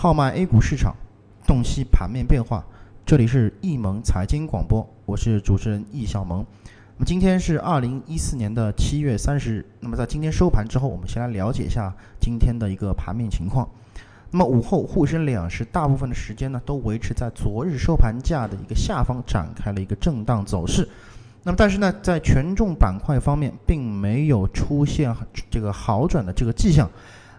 号脉 A 股市场，洞悉盘面变化。这里是易盟财经广播，我是主持人易小萌。那么今天是二零一四年的七月三十日。那么在今天收盘之后，我们先来了解一下今天的一个盘面情况。那么午后沪深两市大部分的时间呢，都维持在昨日收盘价的一个下方，展开了一个震荡走势。那么但是呢，在权重板块方面，并没有出现这个好转的这个迹象。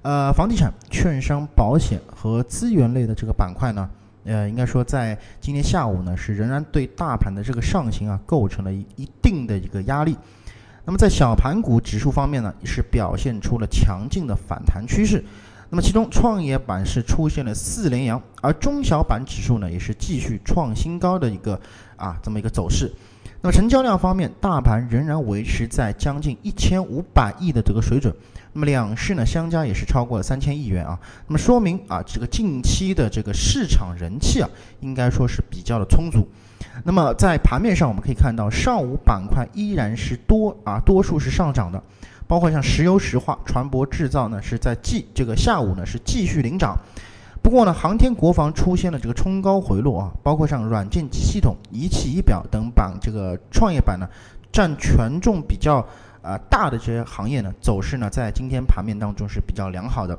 呃，房地产、券商、保险和资源类的这个板块呢，呃，应该说在今天下午呢，是仍然对大盘的这个上行啊，构成了一一定的一个压力。那么在小盘股指数方面呢，也是表现出了强劲的反弹趋势。那么其中创业板是出现了四连阳，而中小板指数呢，也是继续创新高的一个啊这么一个走势。那么成交量方面，大盘仍然维持在将近一千五百亿的这个水准。那么两市呢相加也是超过了三千亿元啊。那么说明啊，这个近期的这个市场人气啊，应该说是比较的充足。那么在盘面上，我们可以看到上午板块依然是多啊，多数是上涨的，包括像石油石化、船舶制造呢是在继这个下午呢是继续领涨。不过呢，航天国防出现了这个冲高回落啊，包括像软件系统、仪器仪表等板，这个创业板呢，占权重比较啊大的这些行业呢，走势呢，在今天盘面当中是比较良好的。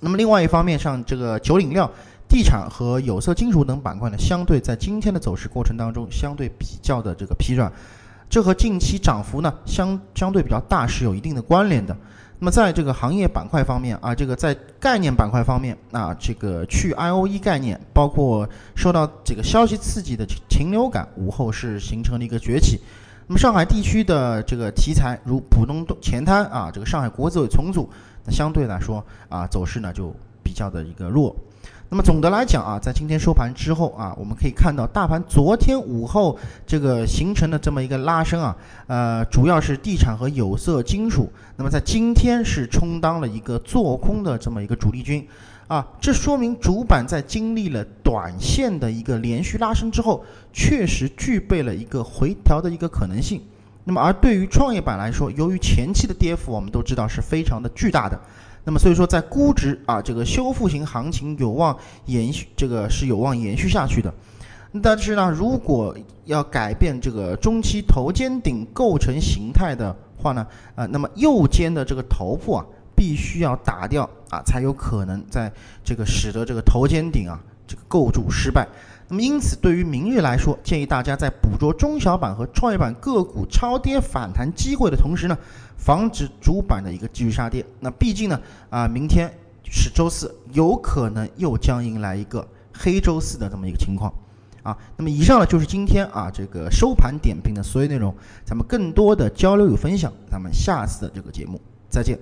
那么另外一方面，像这个酒饮料、地产和有色金属等板块呢，相对在今天的走势过程当中，相对比较的这个疲软，这和近期涨幅呢相相对比较大是有一定的关联的。那么在这个行业板块方面啊，这个在概念板块方面啊，这个去 I O E 概念，包括受到这个消息刺激的禽流感，午后是形成了一个崛起。那么上海地区的这个题材，如浦东前滩啊，这个上海国资委重组，那相对来说啊，走势呢就比较的一个弱。那么总的来讲啊，在今天收盘之后啊，我们可以看到大盘昨天午后这个形成的这么一个拉升啊，呃，主要是地产和有色金属。那么在今天是充当了一个做空的这么一个主力军，啊，这说明主板在经历了短线的一个连续拉升之后，确实具备了一个回调的一个可能性。那么而对于创业板来说，由于前期的跌幅我们都知道是非常的巨大的。那么所以说，在估值啊，这个修复型行情有望延续，这个是有望延续下去的。但是呢，如果要改变这个中期头肩顶构成形态的话呢，啊，那么右肩的这个头部啊，必须要打掉啊，才有可能在这个使得这个头肩顶啊，这个构筑失败。那么因此，对于明日来说，建议大家在捕捉中小板和创业板个股超跌反弹机会的同时呢，防止主板的一个继续杀跌。那毕竟呢，啊，明天是周四，有可能又将迎来一个黑周四的这么一个情况，啊。那么以上呢就是今天啊这个收盘点评的所有内容，咱们更多的交流与分享，咱们下次的这个节目再见。